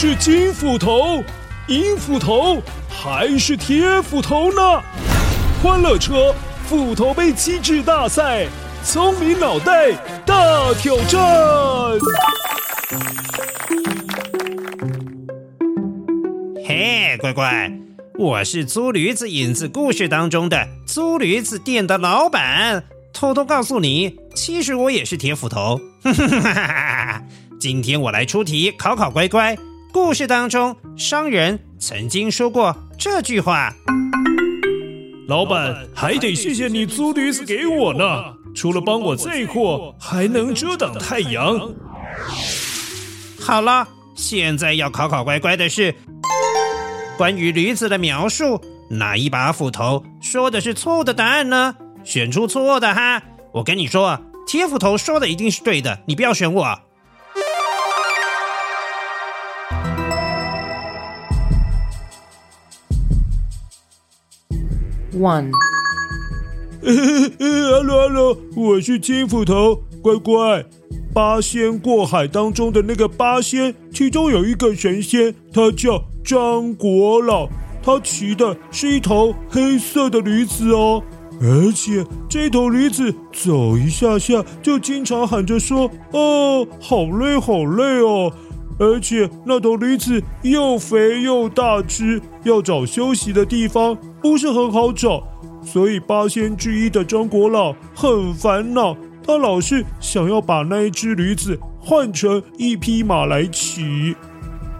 是金斧头、银斧头还是铁斧头呢？欢乐车斧头杯机制大赛，聪明脑袋大挑战。嘿，乖乖，我是租驴子影子故事当中的租驴子店的老板。偷偷告诉你，其实我也是铁斧头。今天我来出题考考乖乖。故事当中，商人曾经说过这句话：“老板，还得谢谢你租驴子给我呢，除了帮我载货，还能遮挡太阳。”好了，现在要考考乖乖的是关于驴子的描述，哪一把斧头说的是错误的答案呢？选出错的哈！我跟你说，铁斧头说的一定是对的，你不要选我。One，，Hello Hello，我是金斧头，乖乖。八仙过海当中的那个八仙，其中有一个神仙，他叫张国老，他骑的是一头黑色的驴子哦。而且这头驴子走一下下就经常喊着说：“哦，好累，好累哦！”而且那头驴子又肥又大只，要找休息的地方不是很好找，所以八仙之一的张国老很烦恼，他老是想要把那一只驴子换成一匹马来骑。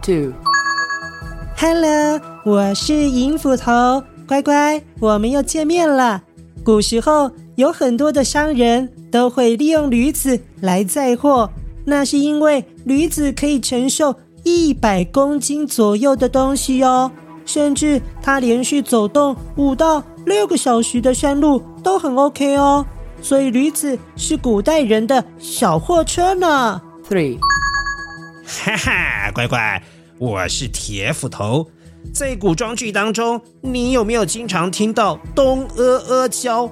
Two，Hello，我是银斧头，乖乖，我们又见面了。古时候有很多的商人都会利用驴子来载货，那是因为驴子可以承受一百公斤左右的东西哦，甚至它连续走动五到六个小时的山路都很 OK 哦，所以驴子是古代人的小货车呢。Three，哈哈，乖乖，我是铁斧头。在古装剧当中，你有没有经常听到东阿阿胶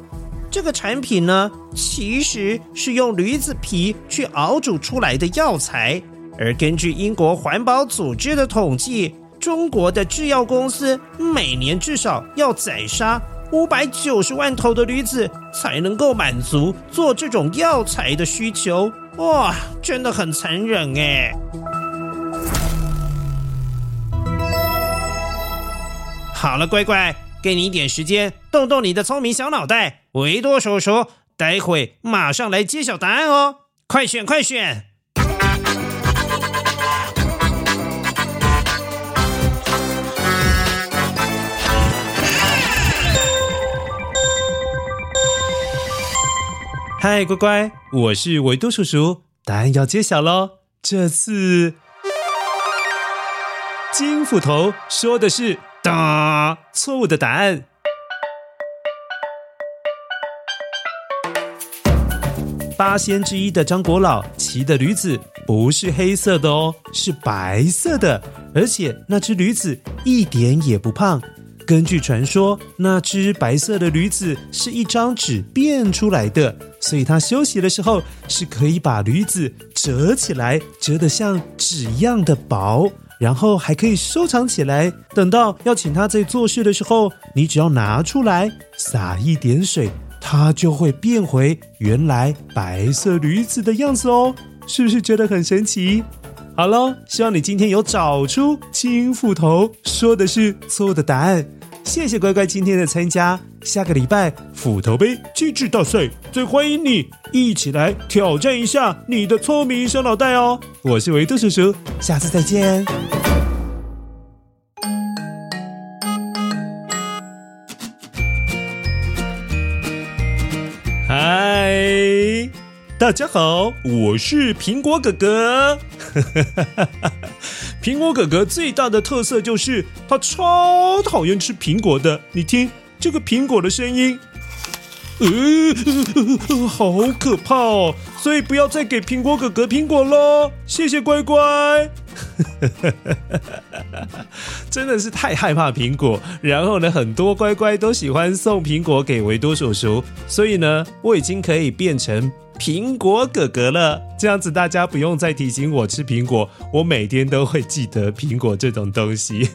这个产品呢？其实是用驴子皮去熬煮出来的药材。而根据英国环保组织的统计，中国的制药公司每年至少要宰杀五百九十万头的驴子，才能够满足做这种药材的需求。哇，真的很残忍哎！好了，乖乖，给你一点时间，动动你的聪明小脑袋。维多叔叔，待会马上来揭晓答案哦！快选，快选！嗨，乖乖，我是维多叔叔，答案要揭晓喽！这次金斧头说的是。哒错误的答案。八仙之一的张国老骑的驴子不是黑色的哦，是白色的，而且那只驴子一点也不胖。根据传说，那只白色的驴子是一张纸变出来的，所以他休息的时候是可以把驴子折起来，折得像纸一样的薄。然后还可以收藏起来，等到要请他在做事的时候，你只要拿出来洒一点水，它就会变回原来白色驴子的样子哦。是不是觉得很神奇？好喽，希望你今天有找出金斧头说的是错误的答案。谢谢乖乖今天的参加，下个礼拜斧头杯机智大赛最欢迎你一起来挑战一下你的聪明小脑袋哦！我是维多叔叔，下次再见。大家好，我是苹果哥哥。苹果哥哥最大的特色就是他超讨厌吃苹果的。你听这个苹果的声音，呃，好可怕哦！所以不要再给苹果哥哥苹果喽。谢谢乖乖。真的是太害怕苹果。然后呢，很多乖乖都喜欢送苹果给维多叔叔，所以呢，我已经可以变成苹果哥哥了。这样子大家不用再提醒我吃苹果，我每天都会记得苹果这种东西。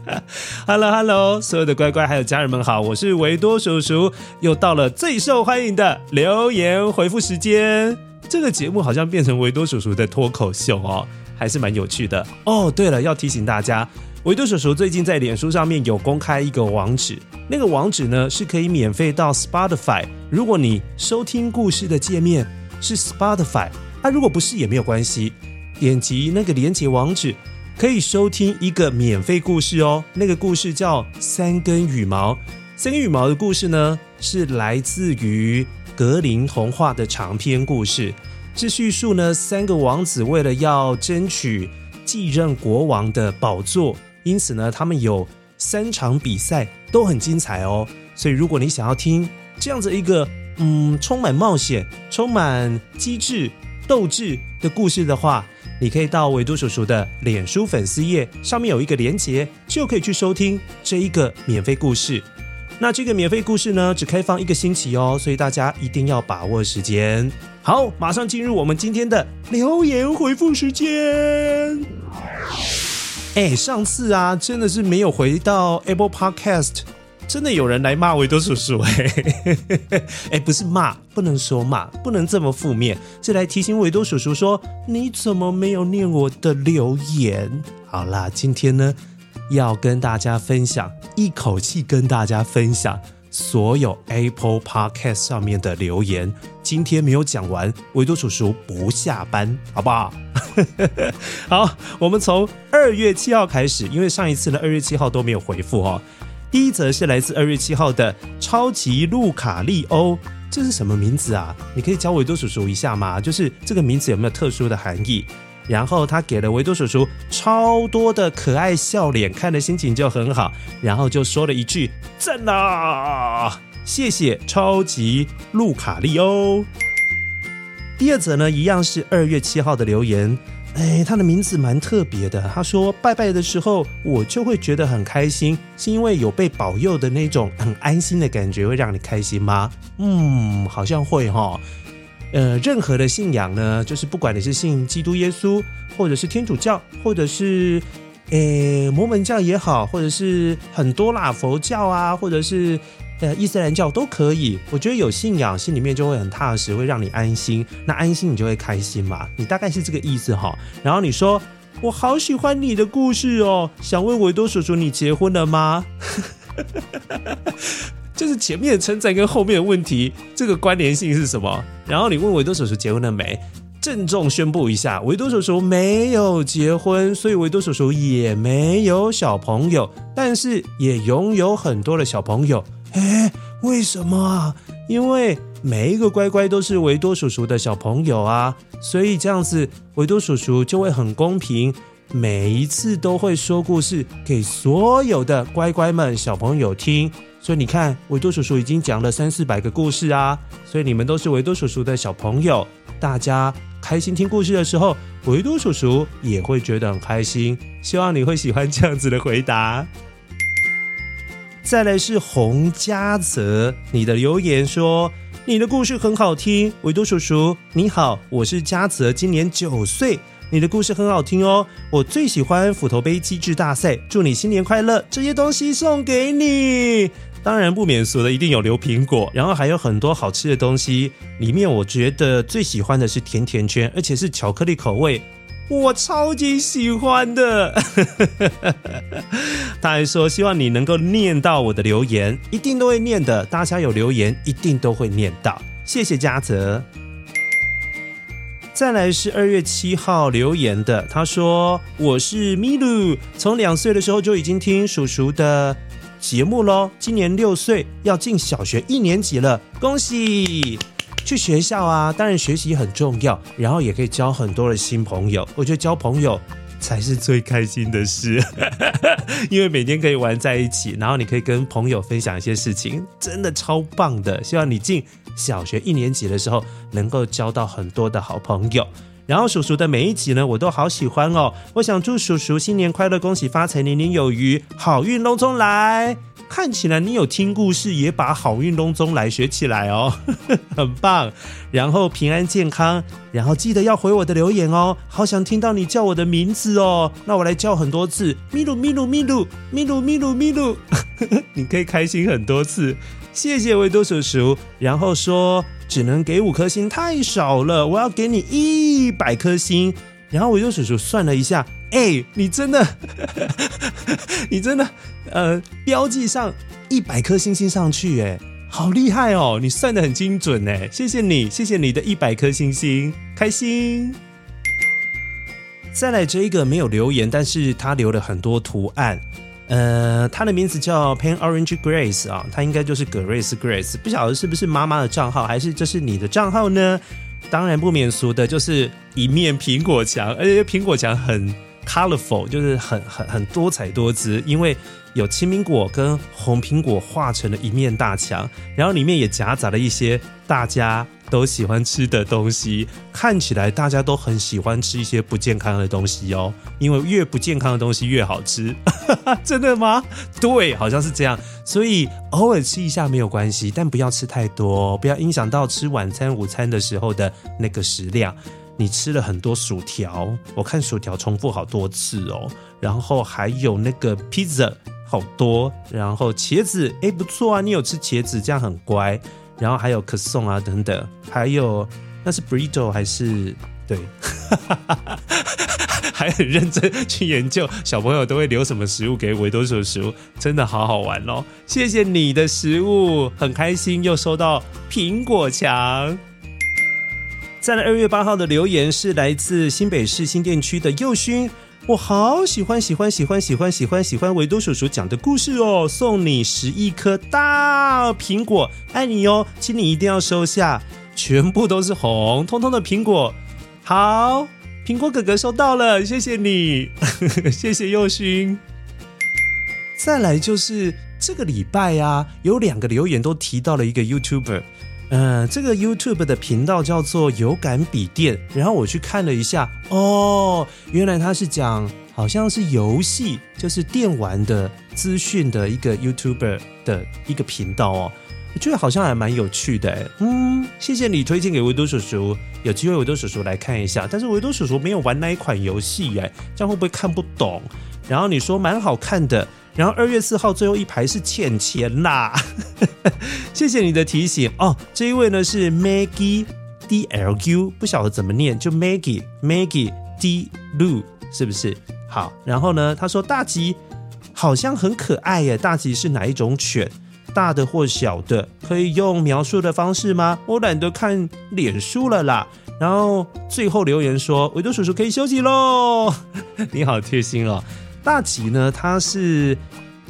Hello Hello，所有的乖乖还有家人们好，我是维多叔叔，又到了最受欢迎的留言回复时间。这个节目好像变成维多叔叔的脱口秀哦，还是蛮有趣的哦。对了，要提醒大家，维多叔叔最近在脸书上面有公开一个网址，那个网址呢是可以免费到 Spotify。如果你收听故事的界面是 Spotify，啊，如果不是也没有关系，点击那个连结网址可以收听一个免费故事哦。那个故事叫《三根羽毛》，三根羽毛的故事呢是来自于。格林童话的长篇故事，是叙述呢三个王子为了要争取继任国王的宝座，因此呢他们有三场比赛都很精彩哦。所以如果你想要听这样子一个嗯充满冒险、充满机智、斗志的故事的话，你可以到维多叔叔的脸书粉丝页上面有一个连结，就可以去收听这一个免费故事。那这个免费故事呢，只开放一个星期哦，所以大家一定要把握时间。好，马上进入我们今天的留言回复时间。哎，上次啊，真的是没有回到 Apple Podcast，真的有人来骂维多叔叔哎，哎，不是骂，不能说骂，不能这么负面，是来提醒维多叔叔说，你怎么没有念我的留言？好啦，今天呢，要跟大家分享，一口气跟大家分享所有 Apple Podcast 上面的留言。今天没有讲完，维多叔叔不下班，好不好？好，我们从二月七号开始，因为上一次呢，二月七号都没有回复哦。第一则是来自二月七号的超级路卡利欧，这是什么名字啊？你可以教维多叔叔一下吗？就是这个名字有没有特殊的含义？然后他给了维多叔叔超多的可爱笑脸，看的心情就很好。然后就说了一句：“赞啊！”谢谢超级路卡利欧。第二则呢，一样是二月七号的留言。哎，他的名字蛮特别的。他说：“拜拜的时候，我就会觉得很开心，是因为有被保佑的那种很安心的感觉，会让你开心吗？”嗯，好像会哈。呃，任何的信仰呢，就是不管你是信基督耶稣，或者是天主教，或者是呃摩门教也好，或者是很多啦佛教啊，或者是呃伊斯兰教都可以。我觉得有信仰，心里面就会很踏实，会让你安心。那安心你就会开心嘛，你大概是这个意思哈。然后你说我好喜欢你的故事哦，想问维多叔叔，你结婚了吗？就是前面的称赞跟后面的问题，这个关联性是什么？然后你问维多叔叔结婚了没？郑重宣布一下，维多叔叔没有结婚，所以维多叔叔也没有小朋友，但是也拥有很多的小朋友。诶，为什么啊？因为每一个乖乖都是维多叔叔的小朋友啊，所以这样子维多叔叔就会很公平，每一次都会说故事给所有的乖乖们小朋友听。所以你看，维多叔叔已经讲了三四百个故事啊！所以你们都是维多叔叔的小朋友，大家开心听故事的时候，维多叔叔也会觉得很开心。希望你会喜欢这样子的回答。再来是洪嘉泽，你的留言说你的故事很好听，维多叔叔你好，我是嘉泽，今年九岁。你的故事很好听哦，我最喜欢斧头杯机智大赛，祝你新年快乐！这些东西送给你，当然不免俗的，一定有留苹果，然后还有很多好吃的东西。里面我觉得最喜欢的是甜甜圈，而且是巧克力口味，我超级喜欢的。他还说希望你能够念到我的留言，一定都会念的。大家有留言一定都会念到，谢谢嘉泽。再来是二月七号留言的，他说：“我是米露，从两岁的时候就已经听叔叔的节目喽，今年六岁，要进小学一年级了，恭喜！去学校啊，当然学习很重要，然后也可以交很多的新朋友。我觉得交朋友才是最开心的事，因为每天可以玩在一起，然后你可以跟朋友分享一些事情，真的超棒的。希望你进。”小学一年级的时候，能够交到很多的好朋友。然后叔叔的每一集呢，我都好喜欢哦。我想祝叔叔新年快乐，恭喜发财，年年有余，好运隆中来。看起来你有听故事，也把好运隆中来学起来哦，很棒。然后平安健康，然后记得要回我的留言哦。好想听到你叫我的名字哦，那我来叫很多次，咪噜咪噜咪噜咪噜咪噜咪噜，你可以开心很多次。谢谢维多叔叔。然后说只能给五颗星太少了，我要给你一百颗星。然后维多叔叔算了一下。哎、你真的，你真的，呃，标记上一百颗星星上去，哎，好厉害哦！你算得很精准，哎，谢谢你，谢谢你的一百颗星星，开心。再来这一个没有留言，但是他留了很多图案，呃，他的名字叫 Pen Orange Grace 啊，他应该就是葛瑞斯 Grace，不晓得是不是妈妈的账号，还是这是你的账号呢？当然不免俗的就是一面苹果墙，而且苹果墙很。Colorful 就是很很很多彩多姿，因为有青苹果跟红苹果画成了一面大墙，然后里面也夹杂了一些大家都喜欢吃的东西，看起来大家都很喜欢吃一些不健康的东西哦，因为越不健康的东西越好吃，真的吗？对，好像是这样，所以偶尔吃一下没有关系，但不要吃太多，不要影响到吃晚餐、午餐的时候的那个食量。你吃了很多薯条，我看薯条重复好多次哦。然后还有那个披萨，好多。然后茄子，哎，不错啊，你有吃茄子，这样很乖。然后还有可颂啊等等，还有那是 burrito 还是对？还很认真去研究，小朋友都会留什么食物给维多叔叔，真的好好玩哦。谢谢你的食物，很开心又收到苹果墙。在二月八号的留言是来自新北市新店区的佑勋，我好喜欢喜欢喜欢喜欢喜欢喜欢维多叔叔讲的故事哦，送你十一颗大苹果，爱你哟，请你一定要收下，全部都是红彤彤的苹果，好，苹果哥哥收到了，谢谢你，谢谢佑勋。再来就是这个礼拜啊，有两个留言都提到了一个 YouTuber。嗯、呃，这个 YouTube 的频道叫做有感笔电，然后我去看了一下，哦，原来他是讲好像是游戏，就是电玩的资讯的一个 YouTuber 的一个频道哦，我觉得好像还蛮有趣的，嗯，谢谢你推荐给维多叔叔，有机会维多叔叔来看一下，但是维多叔叔没有玩那一款游戏耶，这样会不会看不懂？然后你说蛮好看的。然后二月四号最后一排是倩倩啦，谢谢你的提醒哦。这一位呢是 Maggie D L U，不晓得怎么念，就 Maggie Maggie D Lu 是不是？好，然后呢，他说大吉好像很可爱耶，大吉是哪一种犬？大的或小的？可以用描述的方式吗？我懒得看脸书了啦。然后最后留言说，维多叔叔可以休息喽，你好贴心哦。大吉呢，它是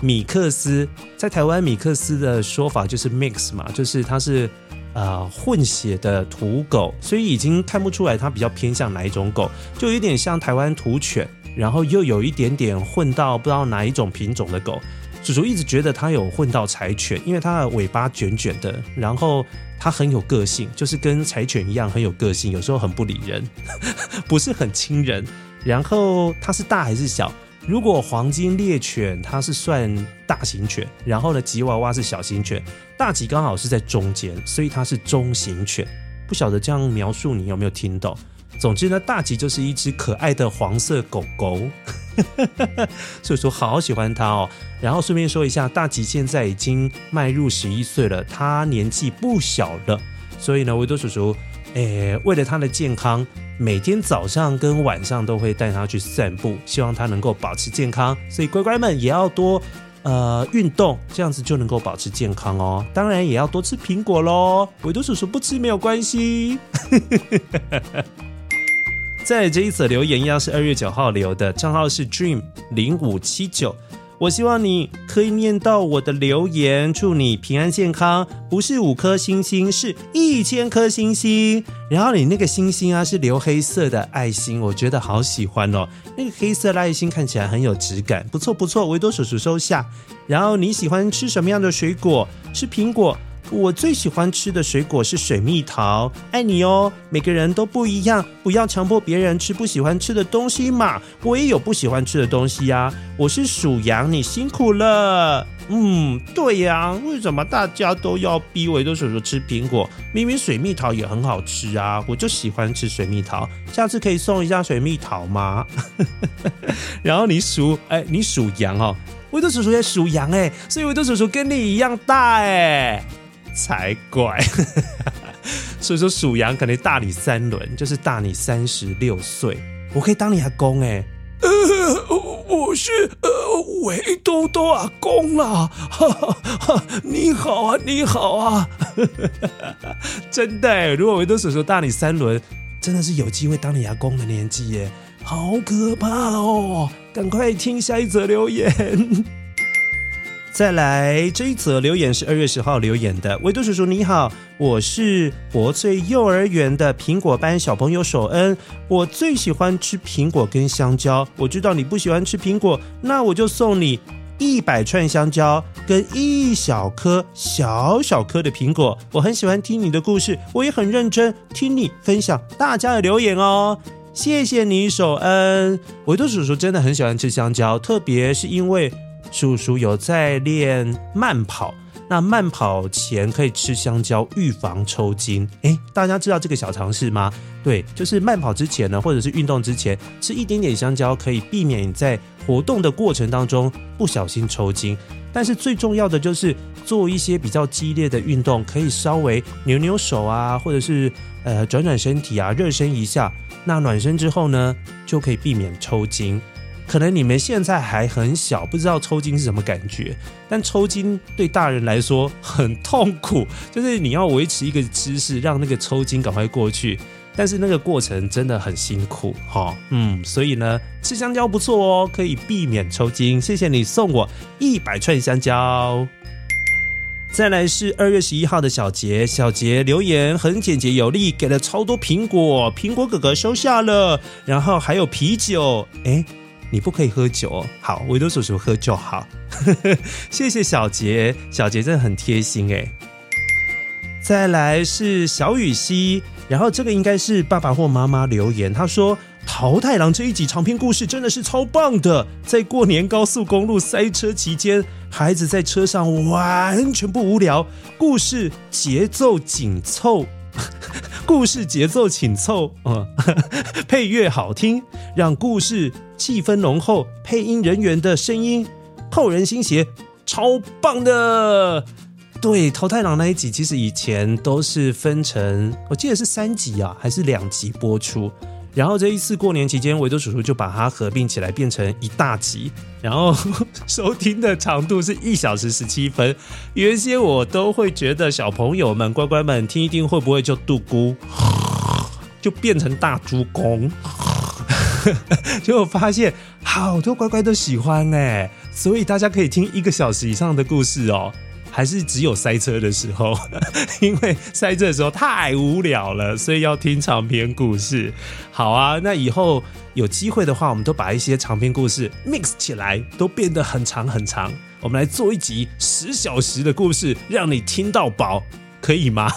米克斯，在台湾米克斯的说法就是 mix 嘛，就是它是呃混血的土狗，所以已经看不出来它比较偏向哪一种狗，就有点像台湾土犬，然后又有一点点混到不知道哪一种品种的狗。叔叔一直觉得它有混到柴犬，因为它的尾巴卷卷的，然后它很有个性，就是跟柴犬一样很有个性，有时候很不理人，不是很亲人。然后它是大还是小？如果黄金猎犬它是算大型犬，然后呢吉娃娃是小型犬，大吉刚好是在中间，所以它是中型犬。不晓得这样描述你有没有听懂？总之呢，大吉就是一只可爱的黄色狗狗，所以说好喜欢它哦。然后顺便说一下，大吉现在已经迈入十一岁了，他年纪不小了，所以呢，维多叔叔。诶，为了他的健康，每天早上跟晚上都会带他去散步，希望他能够保持健康。所以乖乖们也要多呃运动，这样子就能够保持健康哦。当然也要多吃苹果喽。维多叔叔不吃没有关系。在这一则留言，要是二月九号留的，账号是 dream 零五七九。我希望你可以念到我的留言，祝你平安健康。不是五颗星星，是一千颗星星。然后你那个星星啊，是留黑色的爱心，我觉得好喜欢哦。那个黑色的爱心看起来很有质感，不错不错。维多叔叔收下。然后你喜欢吃什么样的水果？吃苹果、我最喜欢吃的水果是水蜜桃。爱你哦，每个人都不一样，不要强迫别人吃不喜欢吃的东西嘛。我也有不喜欢吃的东西呀。我是属羊，你辛苦了。嗯，对呀，为什么大家都要逼维多叔叔吃苹果？明明水蜜桃也很好吃啊，我就喜欢吃水蜜桃。下次可以送一下水蜜桃吗？然后你属，哎，你属羊哦。维多叔叔也属羊哎，所以维多叔叔跟你一样大哎，才怪！所以说属羊可能大你三轮，就是大你三十六岁，我可以当你阿公哎。呃，我是呃维多多阿公啦，哈哈哈，你好啊，你好啊，真的，如果维多叔叔大你三轮，真的是有机会当你阿公的年纪耶。好可怕哦！赶快听下一则留言。再来，这一则留言是二月十号留言的。维多叔叔你好，我是博翠幼儿园的苹果班小朋友守恩。我最喜欢吃苹果跟香蕉。我知道你不喜欢吃苹果，那我就送你一百串香蕉跟一小颗小小颗的苹果。我很喜欢听你的故事，我也很认真听你分享大家的留言哦。谢谢你，守恩。维多叔叔真的很喜欢吃香蕉，特别是因为叔叔有在练慢跑，那慢跑前可以吃香蕉，预防抽筋。诶，大家知道这个小常识吗？对，就是慢跑之前呢，或者是运动之前，吃一点点香蕉，可以避免你在活动的过程当中不小心抽筋。但是最重要的就是做一些比较激烈的运动，可以稍微扭扭手啊，或者是呃转转身体啊，热身一下。那暖身之后呢，就可以避免抽筋。可能你们现在还很小，不知道抽筋是什么感觉。但抽筋对大人来说很痛苦，就是你要维持一个姿势，让那个抽筋赶快过去。但是那个过程真的很辛苦，哈，嗯，所以呢，吃香蕉不错哦，可以避免抽筋。谢谢你送我一百串香蕉。再来是二月十一号的小杰，小杰留言很简洁有力，给了超多苹果，苹果哥哥收下了，然后还有啤酒，诶，你不可以喝酒，好，维多叔叔喝就好，谢谢小杰，小杰真的很贴心诶。再来是小雨熙，然后这个应该是爸爸或妈妈留言，他说。桃太郎这一集长篇故事真的是超棒的，在过年高速公路塞车期间，孩子在车上完全不无聊，故事节奏紧凑，故事节奏紧凑，嗯，配乐好听，让故事气氛浓厚，配音人员的声音扣人心弦，超棒的。对，桃太郎那一集其实以前都是分成，我记得是三集啊，还是两集播出。然后这一次过年期间，维多叔叔就把它合并起来变成一大集，然后收听的长度是一小时十七分。原先我都会觉得小朋友们乖乖们听一听会不会就度咕，就变成大猪公，结果发现好多乖乖都喜欢哎，所以大家可以听一个小时以上的故事哦。还是只有塞车的时候，因为塞车的时候太无聊了，所以要听长篇故事。好啊，那以后有机会的话，我们都把一些长篇故事 mix 起来，都变得很长很长。我们来做一集十小时的故事，让你听到饱。可以吗？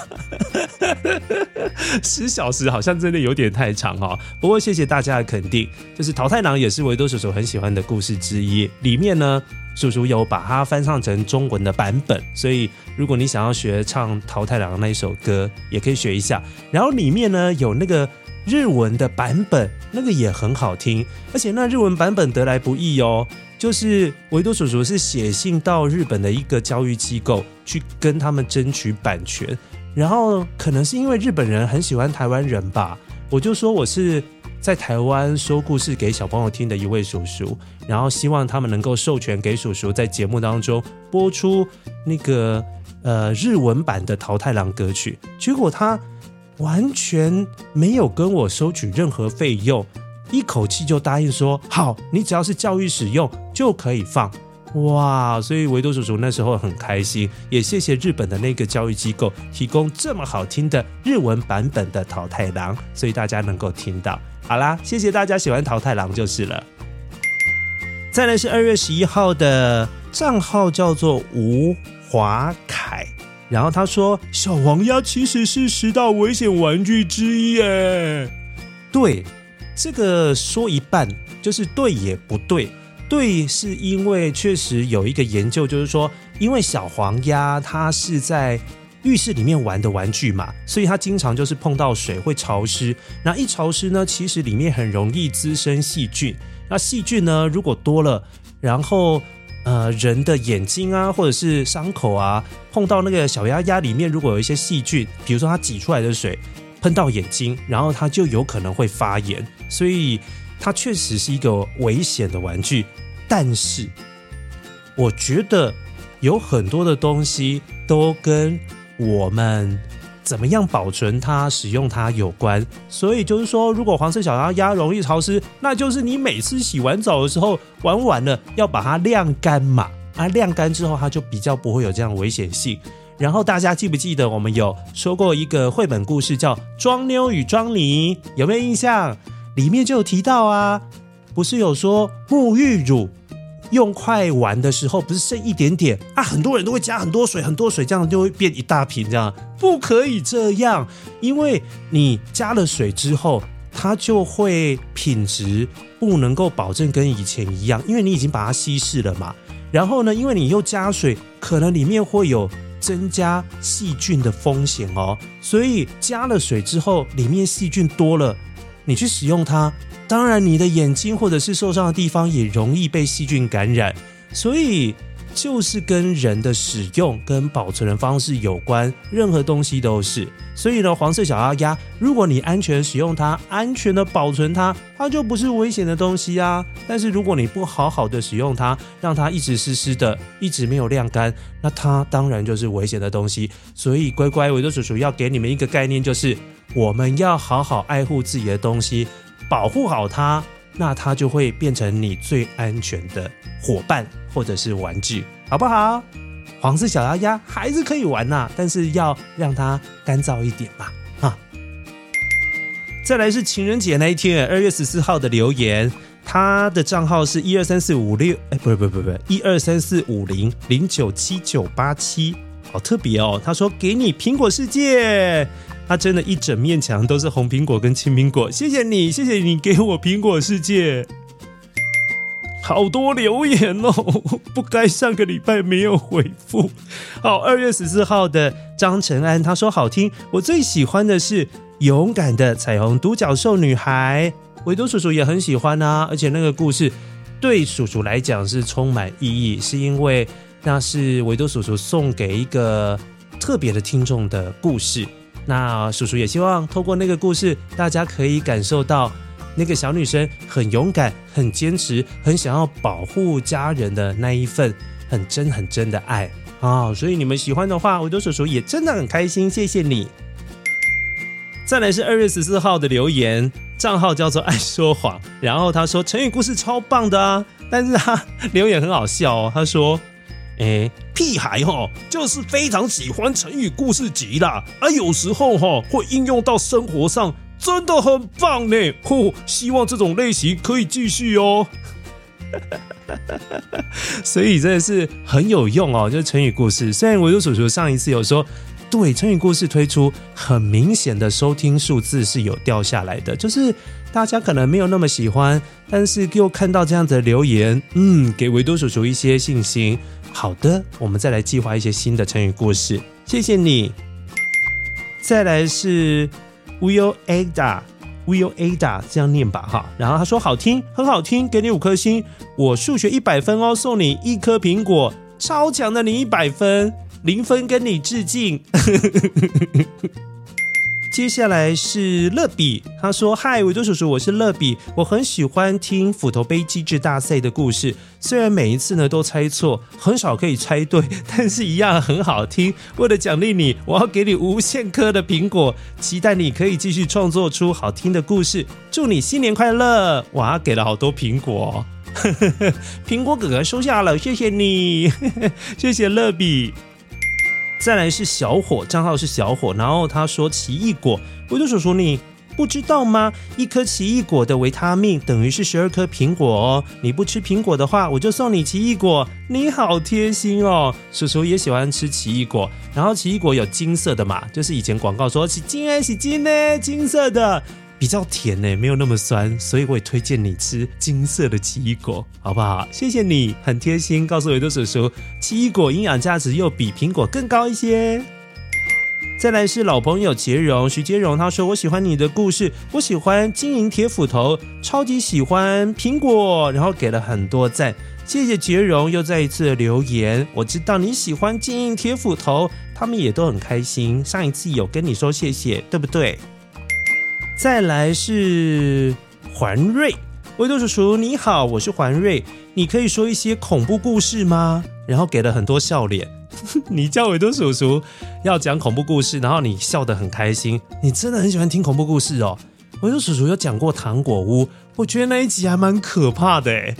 十小时好像真的有点太长哦。不过谢谢大家的肯定，就是《桃太郎》也是维多叔叔很喜欢的故事之一。里面呢，叔叔有把它翻唱成中文的版本，所以如果你想要学唱《桃太郎》那一首歌，也可以学一下。然后里面呢有那个日文的版本，那个也很好听，而且那日文版本得来不易哦。就是维多叔叔是写信到日本的一个教育机构去跟他们争取版权，然后可能是因为日本人很喜欢台湾人吧，我就说我是在台湾说故事给小朋友听的一位叔叔，然后希望他们能够授权给叔叔在节目当中播出那个呃日文版的桃太郎歌曲，结果他完全没有跟我收取任何费用。一口气就答应说好，你只要是教育使用就可以放，哇！所以维多叔叔那时候很开心，也谢谢日本的那个教育机构提供这么好听的日文版本的桃太郎，所以大家能够听到。好啦，谢谢大家喜欢桃太郎就是了。再来是二月十一号的账号叫做吴华凯。然后他说：“小黄鸭其实是十大危险玩具之一。”耶。对，这个说一半就是对也不对。对，是因为确实有一个研究，就是说，因为小黄鸭它是在浴室里面玩的玩具嘛，所以它经常就是碰到水会潮湿。那一潮湿呢，其实里面很容易滋生细菌。那细菌呢，如果多了，然后呃人的眼睛啊，或者是伤口啊，碰到那个小鸭鸭里面，如果有一些细菌，比如说它挤出来的水喷到眼睛，然后它就有可能会发炎。所以它确实是一个危险的玩具。但是，我觉得有很多的东西都跟我们怎么样保存它、使用它有关。所以就是说，如果黄色小鸭鸭容易潮湿，那就是你每次洗完澡的时候玩完了，要把它晾干嘛。啊，晾干之后，它就比较不会有这样的危险性。然后大家记不记得我们有说过一个绘本故事叫《装妞与装泥》，有没有印象？里面就有提到啊，不是有说沐浴乳。用快完的时候，不是剩一点点啊？很多人都会加很多水，很多水，这样就会变一大瓶。这样不可以这样，因为你加了水之后，它就会品质不能够保证跟以前一样，因为你已经把它稀释了嘛。然后呢，因为你又加水，可能里面会有增加细菌的风险哦。所以加了水之后，里面细菌多了，你去使用它。当然，你的眼睛或者是受伤的地方也容易被细菌感染，所以就是跟人的使用跟保存的方式有关，任何东西都是。所以呢，黄色小鸭鸭，如果你安全使用它，安全的保存它，它就不是危险的东西啊。但是如果你不好好的使用它，让它一直湿湿的，一直没有晾干，那它当然就是危险的东西。所以乖乖，维多叔叔要给你们一个概念，就是我们要好好爱护自己的东西。保护好它，那它就会变成你最安全的伙伴或者是玩具，好不好？黄色小鸭鸭还是可以玩呐、啊，但是要让它干燥一点嘛，哈。再来是情人节那一天，二月十四号的留言，他的账号是一二三四五六，哎，不是不是不是不，一二三四五零零九七九八七，好特别哦。他说给你苹果世界。他真的，一整面墙都是红苹果跟青苹果。谢谢你，谢谢你给我苹果世界。好多留言哦，不该上个礼拜没有回复。好，二月十四号的张晨安，他说好听。我最喜欢的是勇敢的彩虹独角兽女孩，维多叔叔也很喜欢啊。而且那个故事对叔叔来讲是充满意义，是因为那是维多叔叔送给一个特别的听众的故事。那叔叔也希望透过那个故事，大家可以感受到那个小女生很勇敢、很坚持、很想要保护家人的那一份很真、很真的爱啊、哦！所以你们喜欢的话，我多叔叔也真的很开心，谢谢你。再来是二月十四号的留言，账号叫做爱说谎，然后他说成语故事超棒的啊，但是他 留言很好笑哦，他说。哎，屁孩哈，就是非常喜欢成语故事集啦，啊，有时候哈会应用到生活上，真的很棒呢。嚯，希望这种类型可以继续哦。所以真的是很有用哦，就是成语故事。虽然维多叔叔上一次有说，对成语故事推出，很明显的收听数字是有掉下来的，就是大家可能没有那么喜欢，但是又看到这样子的留言，嗯，给维多叔叔一些信心。好的，我们再来计划一些新的成语故事。谢谢你。再来是 Will Ada，Will Ada 这样念吧哈。然后他说好听，很好听，给你五颗星。我数学一百分哦，送你一颗苹果，超强的你一百分，零分跟你致敬。接下来是乐比，他说：“嗨，维多叔叔，我是乐比，我很喜欢听斧头杯机智大赛的故事，虽然每一次呢都猜错，很少可以猜对，但是一样很好听。为了奖励你，我要给你无限颗的苹果，期待你可以继续创作出好听的故事。祝你新年快乐！哇，给了好多苹果，呵呵呵苹果哥哥收下了，谢谢你，呵 呵谢谢乐比。”再来是小火，账号是小火，然后他说奇异果，维多叔叔你不知道吗？一颗奇异果的维他命等于是十二颗苹果哦。你不吃苹果的话，我就送你奇异果。你好贴心哦，叔叔也喜欢吃奇异果。然后奇异果有金色的嘛，就是以前广告说是金哎，是金呢，金色的比较甜呢，没有那么酸，所以我也推荐你吃金色的奇异果，好不好？谢谢你，很贴心，告诉维多叔叔，奇异果营养价值又比苹果更高一些。再来是老朋友杰荣，徐杰荣他说：“我喜欢你的故事，我喜欢金银铁斧头，超级喜欢苹果，然后给了很多赞。谢谢杰荣，又再一次留言。我知道你喜欢金银铁斧头，他们也都很开心。上一次有跟你说谢谢，对不对？”再来是环瑞，维多叔叔你好，我是环瑞，你可以说一些恐怖故事吗？然后给了很多笑脸。你叫维多叔叔要讲恐怖故事，然后你笑得很开心，你真的很喜欢听恐怖故事哦。维多叔叔有讲过糖果屋，我觉得那一集还蛮可怕的哎，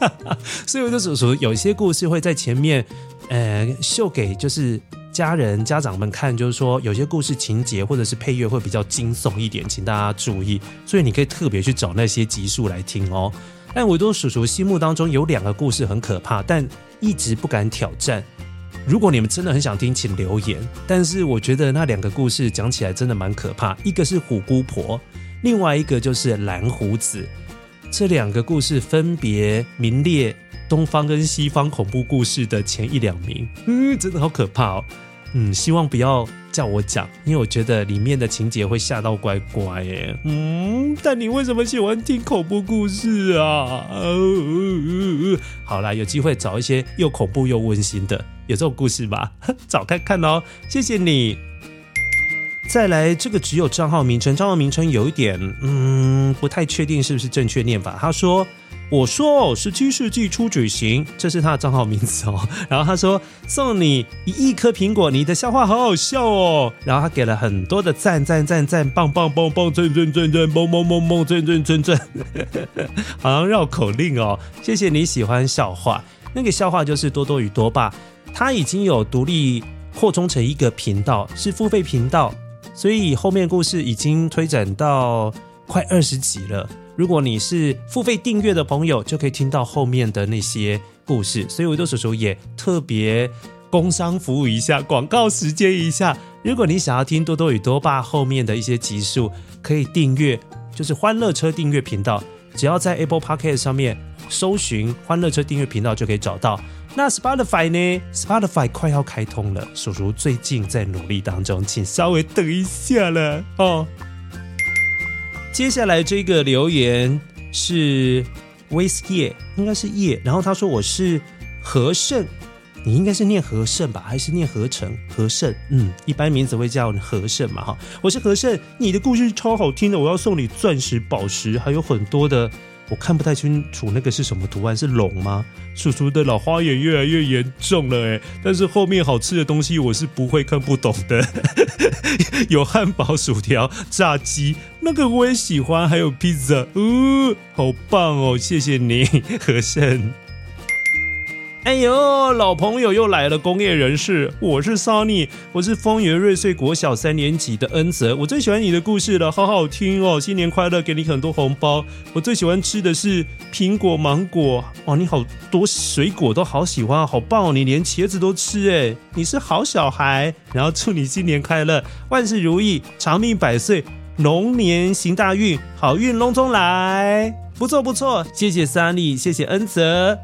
所以维多叔叔有一些故事会在前面，呃，秀给就是家人家长们看，就是说有些故事情节或者是配乐会比较惊悚一点，请大家注意。所以你可以特别去找那些集数来听哦。但维多叔叔心目当中有两个故事很可怕，但一直不敢挑战。如果你们真的很想听，请留言。但是我觉得那两个故事讲起来真的蛮可怕，一个是虎姑婆，另外一个就是蓝胡子。这两个故事分别名列东方跟西方恐怖故事的前一两名。嗯，真的好可怕哦。嗯，希望不要叫我讲，因为我觉得里面的情节会吓到乖乖耶。嗯，但你为什么喜欢听恐怖故事啊？好啦，有机会找一些又恐怖又温馨的，有这种故事吧？找看看哦。谢谢你。再来，这个只有账号名称，账号名称有一点，嗯，不太确定是不是正确念法。他说。我说哦十七世纪初举行，这是他的账号名字哦。然后他说送你一亿颗苹果，你的笑话好好笑哦。然后他给了很多的赞赞赞赞，棒棒棒棒，赞赞赞赞，棒棒棒棒，赞赞赞赞，好像绕口令哦。谢谢你喜欢笑话，那个笑话就是多多与多爸，他已经有独立扩充成一个频道，是付费频道，所以后面故事已经推展到快二十集了。如果你是付费订阅的朋友，就可以听到后面的那些故事。所以维多叔叔也特别工商服务一下，广告时间一下。如果你想要听多多与多爸后面的一些集数，可以订阅，就是欢乐车订阅频道。只要在 Apple Podcast 上面搜寻欢乐车订阅频道，就可以找到。那 Spotify 呢？Spotify 快要开通了，叔叔最近在努力当中，请稍微等一下了哦。接下来这个留言是 With 叶，应该是叶。然后他说，我是和盛，你应该是念和盛吧，还是念合成和盛？嗯，一般名字会叫和盛嘛，哈。我是和盛，你的故事超好听的，我要送你钻石、宝石，还有很多的。我看不太清楚那个是什么图案，是龙吗？叔叔的老花眼越来越严重了哎，但是后面好吃的东西我是不会看不懂的，有汉堡、薯条、炸鸡，那个我也喜欢，还有披萨，呜，好棒哦，谢谢你，和珅。哎呦，老朋友又来了！工业人士，我是 Sunny，我是丰原瑞穗国小三年级的恩泽。我最喜欢你的故事了，好好听哦！新年快乐，给你很多红包。我最喜欢吃的是苹果、芒果。哇，你好多水果都好喜欢，好棒哦！你连茄子都吃，哎，你是好小孩。然后祝你新年快乐，万事如意，长命百岁，龙年行大运，好运隆中来。不错不错，谢谢 Sunny，谢谢恩泽。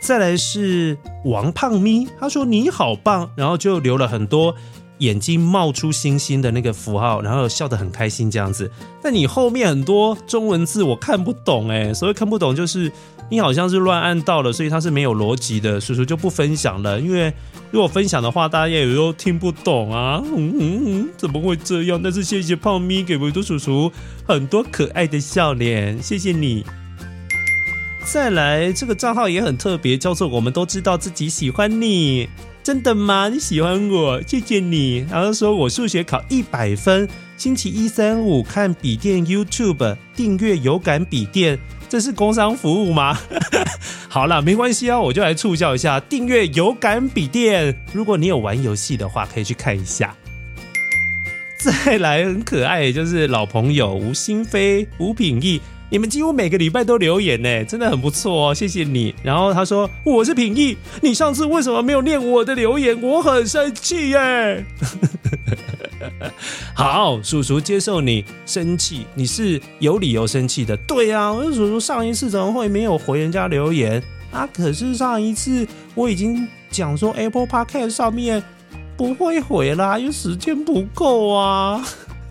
再来是王胖咪，他说你好棒，然后就留了很多眼睛冒出星星的那个符号，然后笑得很开心这样子。但你后面很多中文字我看不懂诶，所谓看不懂就是你好像是乱按到了，所以它是没有逻辑的，叔叔就不分享了。因为如果分享的话，大家也都听不懂啊。嗯嗯嗯，怎么会这样？但是谢谢胖咪给维多叔叔很多可爱的笑脸，谢谢你。再来，这个账号也很特别，叫做“我们都知道自己喜欢你”，真的吗？你喜欢我，谢谢你。然后说我数学考一百分，星期一、三、五看笔电 YouTube，订阅有感笔电，这是工商服务吗？好了，没关系啊，我就来促销一下，订阅有感笔电。如果你有玩游戏的话，可以去看一下。再来很可爱，就是老朋友吴新飞、吴品义。你们几乎每个礼拜都留言呢，真的很不错哦，谢谢你。然后他说：“我是品义，你上次为什么没有念我的留言？我很生气耶。”好，叔叔接受你生气，你是有理由生气的。对、啊，我说叔叔上一次怎么会没有回人家留言啊？可是上一次我已经讲说 Apple Podcast 上面不会回啦，因为时间不够啊。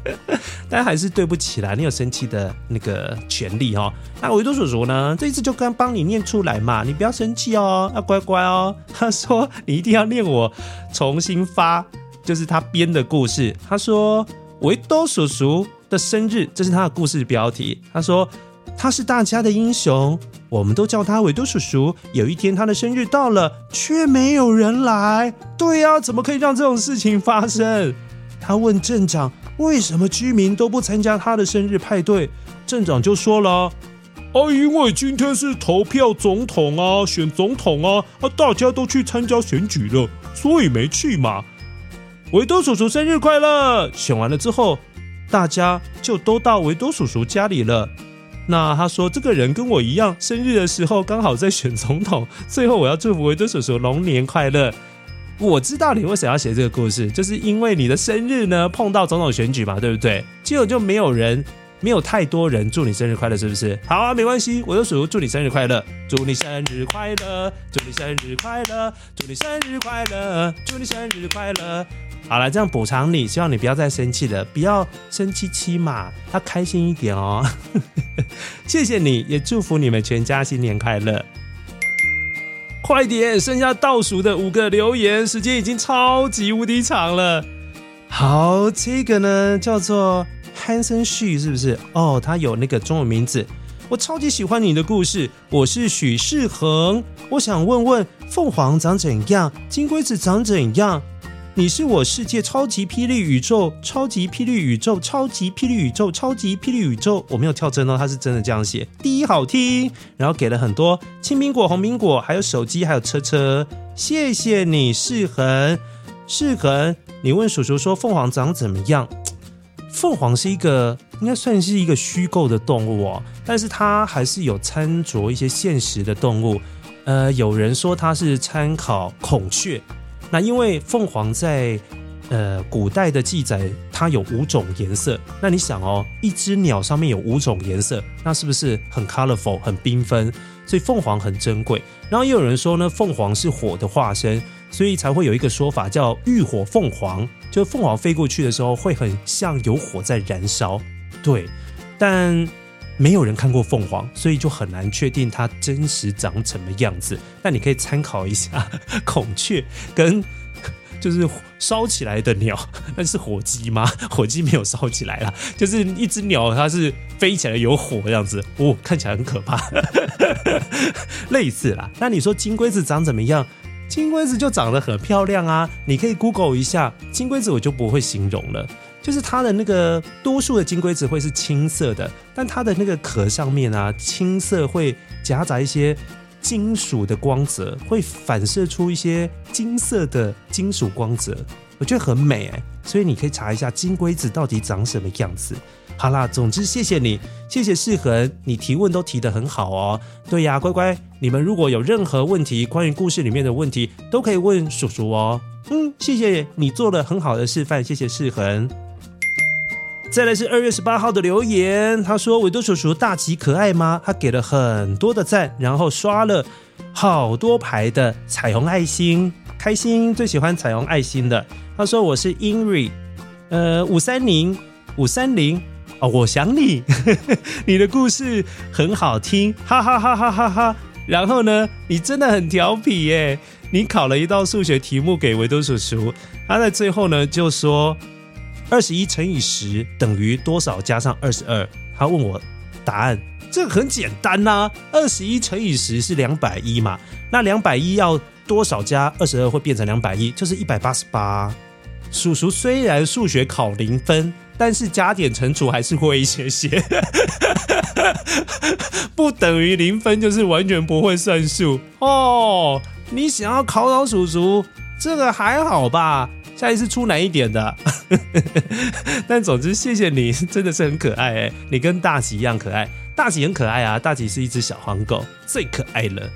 但还是对不起啦，你有生气的那个权利哦。那维多叔叔呢？这一次就刚帮你念出来嘛，你不要生气哦，要乖乖哦。他说你一定要念我重新发，就是他编的故事。他说维多叔叔的生日，这是他的故事标题。他说他是大家的英雄，我们都叫他维多叔叔。有一天他的生日到了，却没有人来。对呀，怎么可以让这种事情发生？他问镇长。为什么居民都不参加他的生日派对？镇长就说了：“啊，因为今天是投票总统啊，选总统啊，啊，大家都去参加选举了，所以没去嘛。”维多叔叔生日快乐！选完了之后，大家就都到维多叔叔家里了。那他说：“这个人跟我一样，生日的时候刚好在选总统。最后，我要祝福维多叔叔龙年快乐。”我知道你为什么要写这个故事，就是因为你的生日呢碰到总统选举嘛，对不对？结果就没有人，没有太多人祝你生日快乐，是不是？好啊，没关系，我就属于祝你生日快乐，祝你生日快乐，祝你生日快乐，祝你生日快乐，祝你生日快乐。好了，这样补偿你，希望你不要再生气了，不要生气气嘛，他开心一点哦。谢谢你，也祝福你们全家新年快乐。快点，剩下倒数的五个留言，时间已经超级无敌长了。好，这个呢叫做 Hanson Xu，是不是？哦，他有那个中文名字。我超级喜欢你的故事，我是许世恒。我想问问，凤凰长怎样？金龟子长怎样？你是我世界超级霹雳宇宙，超级霹雳宇宙，超级霹雳宇宙，超级霹雳宇宙。我没有跳针哦，他是真的这样写。第一好听，然后给了很多青苹果、红苹果，还有手机，还有车车。谢谢你，世恒，世恒。你问叔叔说凤凰长怎么样？凤凰是一个应该算是一个虚构的动物哦，但是它还是有掺着一些现实的动物。呃，有人说它是参考孔雀。那因为凤凰在呃古代的记载，它有五种颜色。那你想哦，一只鸟上面有五种颜色，那是不是很 colorful 很缤纷？所以凤凰很珍贵。然后也有人说呢，凤凰是火的化身，所以才会有一个说法叫浴火凤凰，就凤凰飞过去的时候会很像有火在燃烧。对，但。没有人看过凤凰，所以就很难确定它真实长什么样子。但你可以参考一下 孔雀跟 就是烧起来的鸟，那是火鸡吗？火鸡没有烧起来啦，就是一只鸟，它是飞起来有火这样子，哦，看起来很可怕，类似啦。那你说金龟子长怎么样？金龟子就长得很漂亮啊，你可以 Google 一下金龟子，我就不会形容了。就是它的那个多数的金龟子会是青色的，但它的那个壳上面啊，青色会夹杂一些金属的光泽，会反射出一些金色的金属光泽，我觉得很美哎，所以你可以查一下金龟子到底长什么样子。好啦，总之谢谢你，谢谢世恒，你提问都提得很好哦。对呀，乖乖，你们如果有任何问题，关于故事里面的问题，都可以问叔叔哦。嗯，谢谢你做了很好的示范，谢谢世恒。再来是二月十八号的留言，他说：“维多叔叔大吉可爱吗？”他给了很多的赞，然后刷了好多排的彩虹爱心，开心，最喜欢彩虹爱心的。他说：“我是 Inri，呃，五三零五三零哦，我想你，你的故事很好听，哈哈哈哈哈哈。然后呢，你真的很调皮耶，你考了一道数学题目给维多叔叔，他在最后呢就说。”二十一乘以十等于多少？加上二十二，他问我答案，这个很简单呐、二十一乘以十是两百一嘛？那两百一要多少加二十二会变成两百一？就是一百八十八。叔叔虽然数学考零分，但是加减乘除还是会一些些。不等于零分就是完全不会算数哦。你想要考倒叔叔，这个还好吧？下一次出难一点的。但总之，谢谢你，真的是很可爱哎，你跟大吉一样可爱。大吉很可爱啊，大吉是一只小黄狗，最可爱了。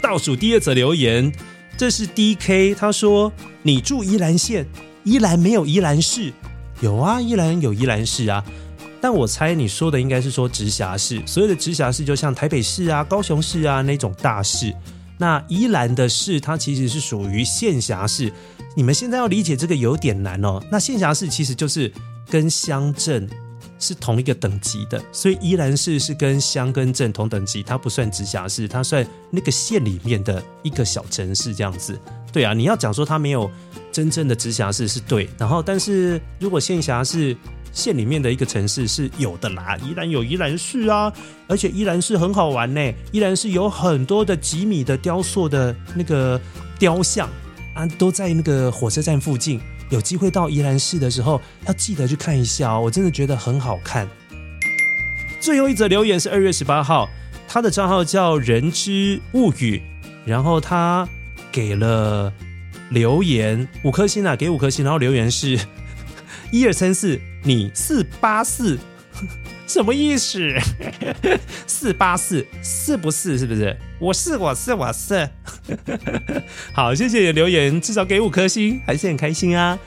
倒数第二则留言，这是 DK，他说：“你住宜兰县，宜兰没有宜兰市？有啊，宜兰有宜兰市啊。但我猜你说的应该是说直辖市，所有的直辖市就像台北市啊、高雄市啊那种大市。那宜兰的市，它其实是属于县辖市。你们现在要理解这个有点难哦。那县辖市其实就是跟乡镇。”是同一个等级的，所以宜兰市是跟乡跟镇同等级，它不算直辖市，它算那个县里面的一个小城市这样子。对啊，你要讲说它没有真正的直辖市是对，然后但是如果县辖市县里面的一个城市是有的啦，宜兰有宜兰市啊，而且宜兰市很好玩呢，宜兰市有很多的几米的雕塑的那个雕像啊，都在那个火车站附近。有机会到宜兰市的时候，要记得去看一下哦，我真的觉得很好看。最后一则留言是二月十八号，他的账号叫人之物语，然后他给了留言五颗星啊，给五颗星，然后留言是一二三四，你四八四。什么意思？四八四是不是？是不是？我是我是我是。好，谢谢你的留言，至少给五颗星，还是很开心啊。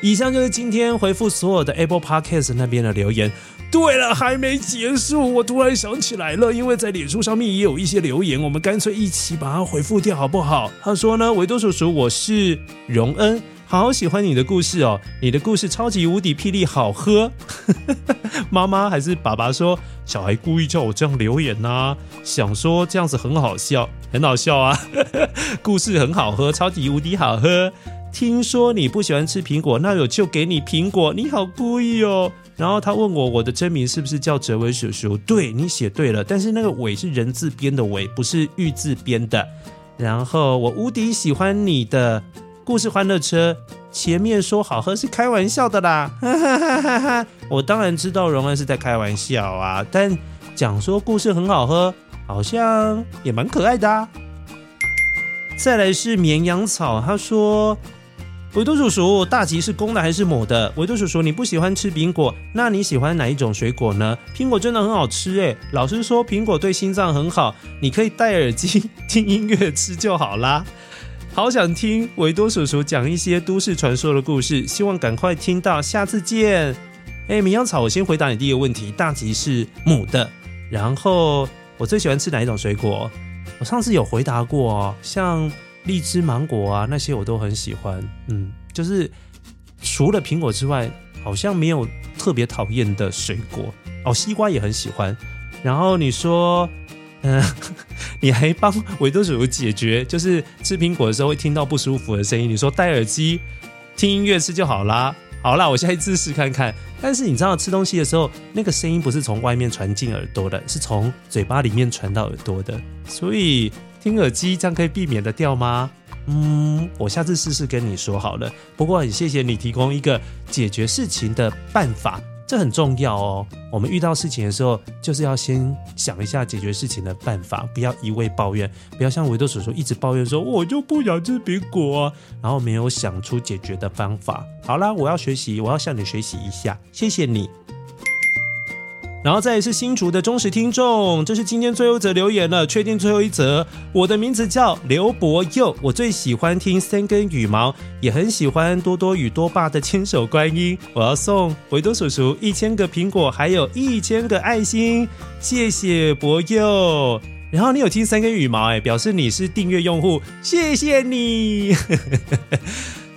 以上就是今天回复所有的 Apple Podcast 那边的留言。对了，还没结束，我突然想起来了，因为在脸书上面也有一些留言，我们干脆一起把它回复掉，好不好？他说呢，维多叔叔，我是荣恩。好喜欢你的故事哦，你的故事超级无敌霹雳好喝。妈妈还是爸爸说，小孩故意叫我这样留言呐、啊，想说这样子很好笑，很好笑啊。故事很好喝，超级无敌好喝。听说你不喜欢吃苹果，那我就给你苹果。你好故意哦。然后他问我，我的真名是不是叫哲维叔叔？对，你写对了，但是那个伟是人字边的伟，不是玉字边的。然后我无敌喜欢你的。故事欢乐车前面说好喝是开玩笑的啦，哈哈哈哈哈！我当然知道荣恩是在开玩笑啊，但讲说故事很好喝，好像也蛮可爱的啊。再来是绵羊草，他说：维多叔叔，大吉是公的还是母的？维多叔叔，你不喜欢吃苹果，那你喜欢哪一种水果呢？苹果真的很好吃诶，老师说苹果对心脏很好，你可以戴耳机 听音乐吃就好啦。好想听维多叔叔讲一些都市传说的故事，希望赶快听到。下次见。哎，绵羊草，我先回答你第一个问题。大吉是母的，然后我最喜欢吃哪一种水果？我上次有回答过哦，像荔枝、芒果啊那些我都很喜欢。嗯，就是除了苹果之外，好像没有特别讨厌的水果。哦，西瓜也很喜欢。然后你说。嗯，你还帮维多叔叔解决，就是吃苹果的时候会听到不舒服的声音。你说戴耳机听音乐吃就好啦。好啦，我下一次试看看。但是你知道吃东西的时候，那个声音不是从外面传进耳朵的，是从嘴巴里面传到耳朵的。所以听耳机这样可以避免得掉吗？嗯，我下次试试跟你说好了。不过很谢谢你提供一个解决事情的办法。这很重要哦。我们遇到事情的时候，就是要先想一下解决事情的办法，不要一味抱怨，不要像维多叔叔一直抱怨说“我就不想吃苹果啊”，然后没有想出解决的方法。好啦，我要学习，我要向你学习一下，谢谢你。然后再来是新竹的忠实听众，这是今天最后一则留言了，确定最后一则。我的名字叫刘博佑，我最喜欢听三根羽毛，也很喜欢多多与多爸的千手观音。我要送维多叔叔一千个苹果，还有一千个爱心，谢谢博佑。然后你有听三根羽毛，哎，表示你是订阅用户，谢谢你。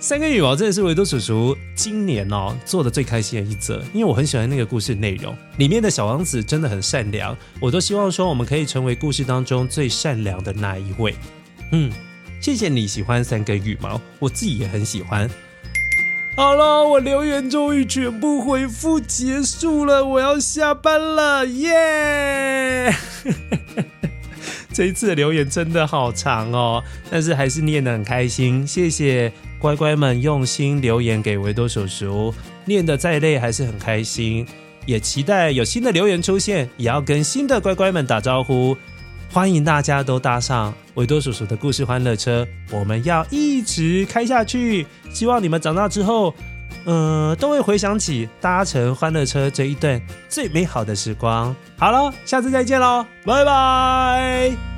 三根羽毛真的是维多叔叔今年哦做的最开心的一则，因为我很喜欢那个故事内容，里面的小王子真的很善良，我都希望说我们可以成为故事当中最善良的那一位。嗯，谢谢你喜欢三根羽毛，我自己也很喜欢。好了，我留言终于全部回复结束了，我要下班了，耶！这一次的留言真的好长哦，但是还是念得很开心，谢谢乖乖们用心留言给维多叔叔，念得再累还是很开心，也期待有新的留言出现，也要跟新的乖乖们打招呼。欢迎大家都搭上维多叔叔的故事欢乐车，我们要一直开下去。希望你们长大之后，呃，都会回想起搭乘欢乐车这一段最美好的时光。好了，下次再见喽，拜拜。